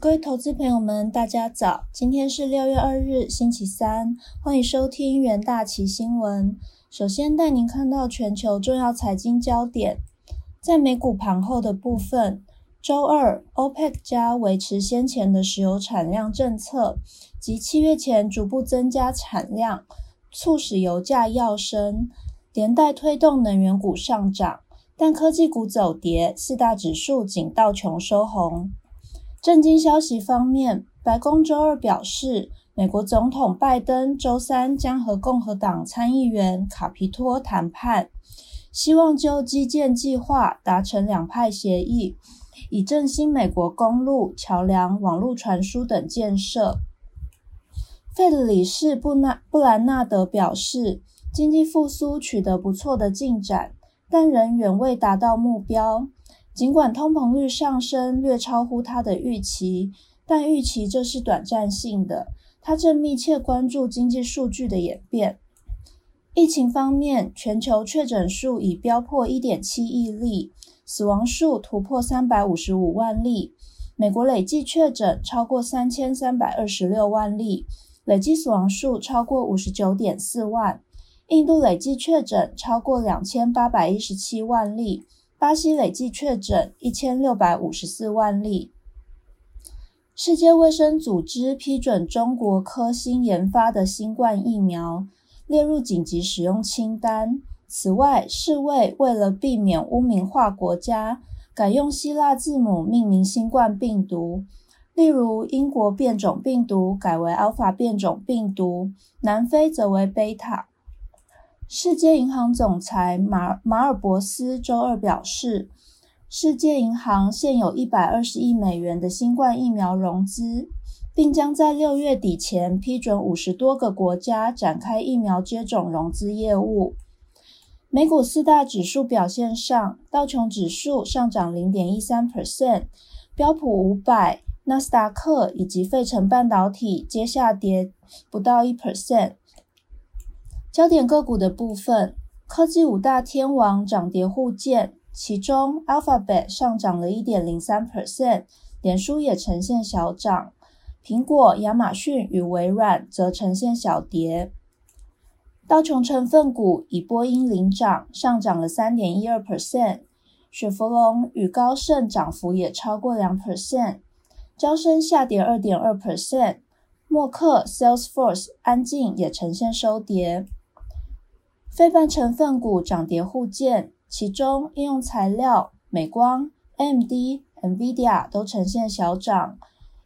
各位投资朋友们，大家早！今天是六月二日，星期三，欢迎收听元大旗新闻。首先带您看到全球重要财经焦点，在美股盘后的部分，周二，OPEC 加维持先前的石油产量政策，及七月前逐步增加产量，促使油价要升，连带推动能源股上涨，但科技股走跌，四大指数仅道琼收红。震惊消息方面，白宫周二表示，美国总统拜登周三将和共和党参议员卡皮托谈判，希望就基建计划达成两派协议，以振兴美国公路、桥梁、网络传输等建设。费的理事布纳布兰纳德表示，经济复苏取得不错的进展，但仍远未达到目标。尽管通膨率上升略超乎他的预期，但预期这是短暂性的。他正密切关注经济数据的演变。疫情方面，全球确诊数已飙破1.7亿例，死亡数突破355万例。美国累计确诊超过3326万例，累计死亡数超过59.4万。印度累计确诊超过2817万例。巴西累计确诊一千六百五十四万例。世界卫生组织批准中国科兴研发的新冠疫苗列入紧急使用清单。此外，世卫为了避免污名化国家，改用希腊字母命名新冠病毒，例如英国变种病毒改为 Alpha 变种病毒，南非则为贝塔。世界银行总裁马马尔博斯周二表示，世界银行现有一百二十亿美元的新冠疫苗融资，并将在六月底前批准五十多个国家展开疫苗接种融资业务。美股四大指数表现上，道琼指数上涨零点一三 percent，标普五百、纳斯达克以及费城半导体皆下跌不到一 percent。焦点个股的部分，科技五大天王涨跌互见，其中 Alphabet 上涨了一点零三 percent，脸书也呈现小涨，苹果、亚马逊与微软则呈现小跌。道琼成分股以波音领涨，上涨了三点一二 percent，雪佛龙与高盛涨幅也超过两 percent，交生下跌二点二 percent，默克、Salesforce、安静也呈现收跌。非半成分股涨跌互见，其中应用材料、美光、AMD、NVIDIA 都呈现小涨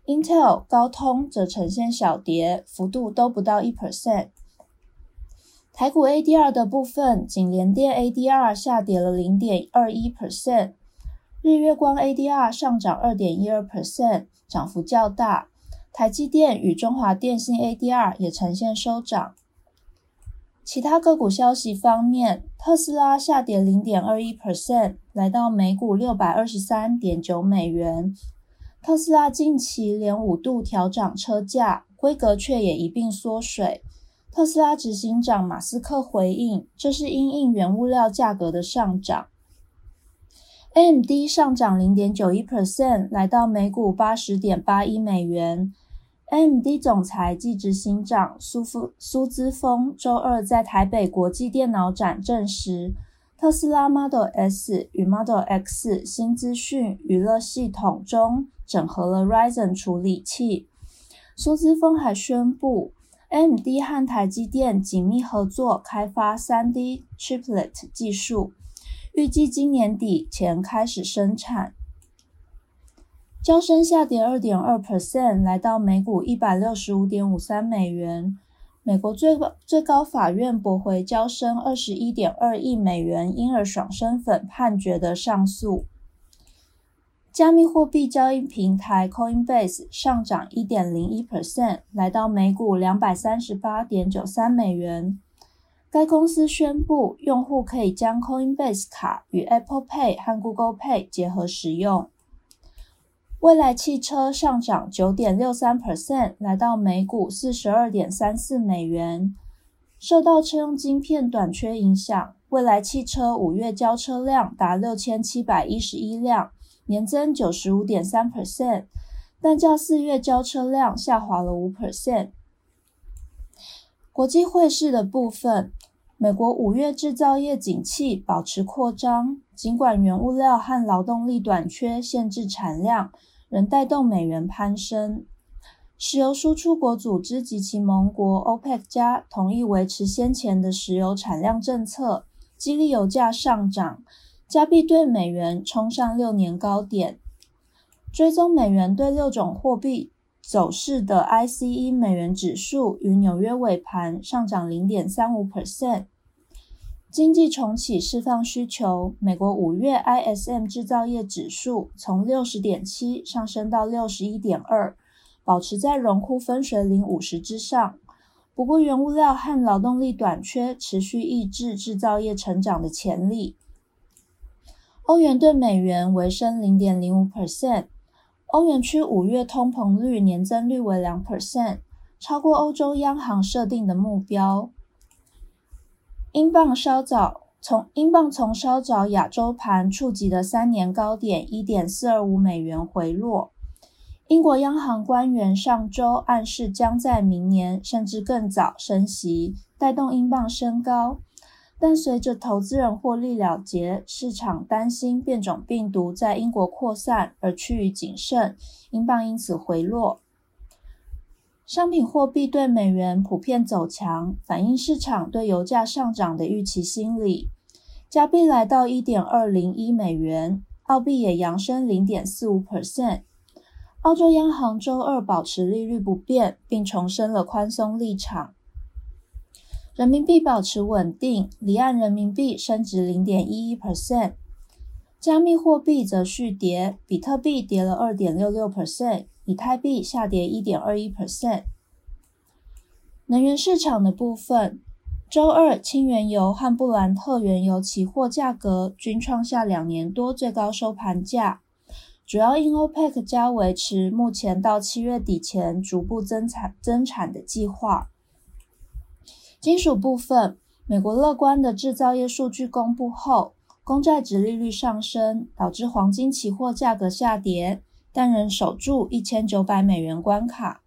，Intel、高通则呈现小跌，幅度都不到一 percent。台股 ADR 的部分，仅联电 ADR 下跌了零点二一 percent，日月光 ADR 上涨二点一二 percent，涨幅较大。台积电与中华电信 ADR 也呈现收涨。其他个股消息方面，特斯拉下跌零点二一 percent，来到每股六百二十三点九美元。特斯拉近期连五度调涨车价，规格却也一并缩水。特斯拉执行长马斯克回应，这是因应原物料价格的上涨。AMD 上涨零点九一 percent，来到每股八十点八一美元。AMD 总裁暨执行长苏夫苏姿峰周二在台北国际电脑展证实，特斯拉 Model S 与 Model X 新资讯娱乐系统中整合了 Ryzen 处理器。苏姿峰还宣布，AMD 和台积电紧密合作开发 3D Chiplet 技术，预计今年底前开始生产。交生下跌二点二 percent，来到每股一百六十五点五三美元。美国最最高法院驳回交生二十一点二亿美元婴儿爽身粉判决的上诉。加密货币交易平台 Coinbase 上涨一点零一 percent，来到每股两百三十八点九三美元。该公司宣布，用户可以将 Coinbase 卡与 Apple Pay 和 Google Pay 结合使用。蔚来汽车上涨九点六三 percent，来到每股四十二点三四美元。受到车用晶片短缺影响，蔚来汽车五月交车量达六千七百一十一辆，年增九十五点三 percent。但较四月交车量下滑了五 percent。国际汇市的部分，美国五月制造业景气保持扩张，尽管原物料和劳动力短缺限制产量，仍带动美元攀升。石油输出国组织及其盟国 OPEC 加同意维持先前的石油产量政策，激励油价上涨，加币对美元冲上六年高点。追踪美元对六种货币。走势的 ICE 美元指数于纽约尾盘上涨零点三五 percent。经济重启释放需求，美国五月 ISM 制造业指数从六十点七上升到六十一点二，保持在荣枯分水岭五十之上。不过，原物料和劳动力短缺持续抑制制造业成长的潜力。欧元对美元微升零点零五 percent。欧元区五月通膨率年增率为两 percent，超过欧洲央行设定的目标。英镑稍早从英镑从稍早亚洲盘触及的三年高点一点四二五美元回落。英国央行官员上周暗示将在明年甚至更早升息，带动英镑升高。但随着投资人获利了结，市场担心变种病毒在英国扩散而趋于谨慎，英镑因此回落。商品货币对美元普遍走强，反映市场对油价上涨的预期心理。加币来到一点二零一美元，澳币也扬升零点四五 percent。澳洲央行周二保持利率不变，并重申了宽松立场。人民币保持稳定，离岸人民币升值零点一一 percent，加密货币则续跌，比特币跌了二点六六 percent，以太币下跌一点二一 percent。能源市场的部分，周二轻原油和布兰特原油期货价格均创下两年多最高收盘价，主要因 OPEC 加维持目前到七月底前逐步增产增产的计划。金属部分，美国乐观的制造业数据公布后，公债值利率上升，导致黄金期货价格下跌，但仍守住一千九百美元关卡。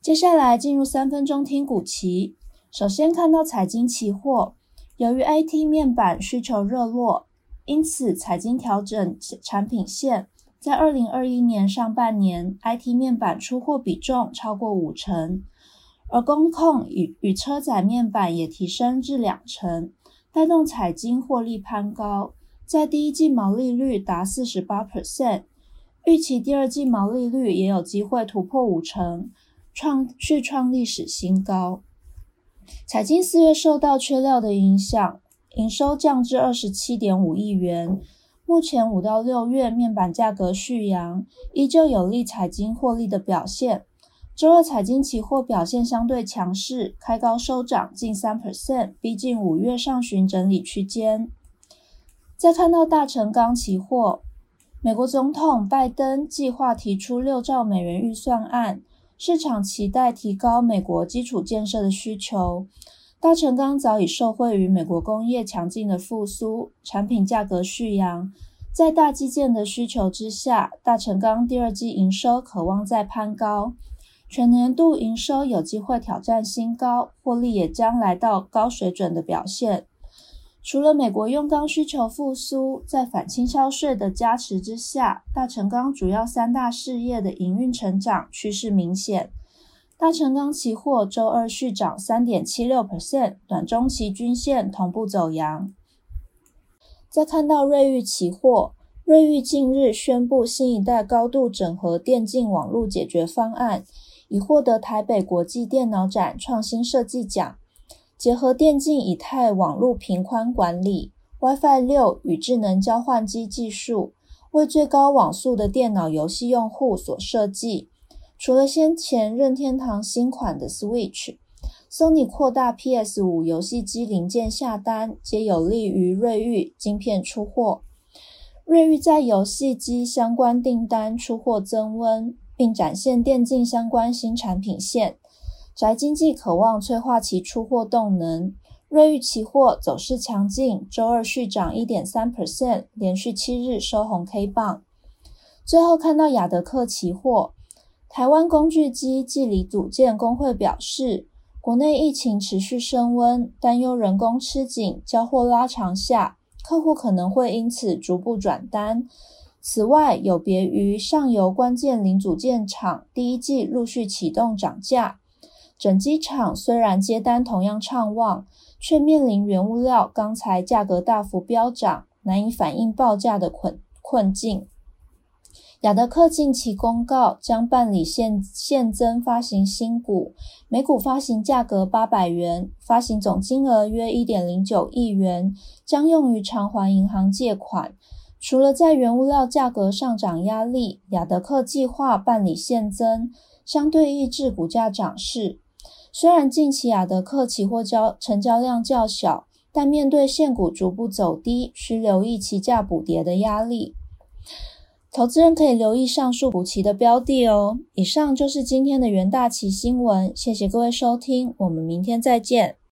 接下来进入三分钟听股期，首先看到彩金期货，由于 IT 面板需求热络，因此彩金调整产品线，在二零二一年上半年，IT 面板出货比重超过五成。而工控与与车载面板也提升至两成，带动彩金获利攀高，在第一季毛利率达四十八 percent，预期第二季毛利率也有机会突破五成，创续创历史新高。彩晶四月受到缺料的影响，营收降至二十七点五亿元。目前五到六月面板价格续扬，依旧有利彩晶获利的表现。周二彩晶期货表现相对强势，开高收涨近三 percent，逼近五月上旬整理区间。再看到大成钢期货，美国总统拜登计划提出六兆美元预算案，市场期待提高美国基础建设的需求。大成钢早已受惠于美国工业强劲的复苏，产品价格续扬，在大基建的需求之下，大成钢第二季营收可望再攀高。全年度营收有机会挑战新高，获利也将来到高水准的表现。除了美国用钢需求复苏，在反倾销税的加持之下，大成钢主要三大事业的营运成长趋势明显。大成钢期货周二续涨三点七六 percent，短中期均线同步走阳。再看到瑞昱期货，瑞昱近日宣布新一代高度整合电竞网络解决方案。已获得台北国际电脑展创新设计奖，结合电竞以太网络频宽管理、WiFi 六与智能交换机技术，为最高网速的电脑游戏用户所设计。除了先前任天堂新款的 Switch，Sony 扩大 PS 五游戏机零件下单，皆有利于瑞昱晶片出货。瑞昱在游戏机相关订单出货增温。并展现电竞相关新产品线，宅经济渴望催化其出货动能。瑞昱期货走势强劲，周二续涨一点三 percent，连续七日收红 K 棒。最后看到亚德克期货，台湾工具机计理组件工会表示，国内疫情持续升温，担忧人工吃紧、交货拉长下，客户可能会因此逐步转单。此外，有别于上游关键零组件厂第一季陆续启动涨价，整机厂虽然接单同样畅旺。却面临原物料、钢材价格大幅飙涨，难以反映报价的困困境。亚德克近期公告将办理现现增发行新股，每股发行价格八百元，发行总金额约一点零九亿元，将用于偿还银行借款。除了在原物料价格上涨压力，亚德克计划办理现增，相对抑制股价涨势。虽然近期雅德克期货交成交量较小，但面对现股逐步走低，需留意期价补跌的压力。投资人可以留意上述补齐的标的哦。以上就是今天的元大旗新闻，谢谢各位收听，我们明天再见。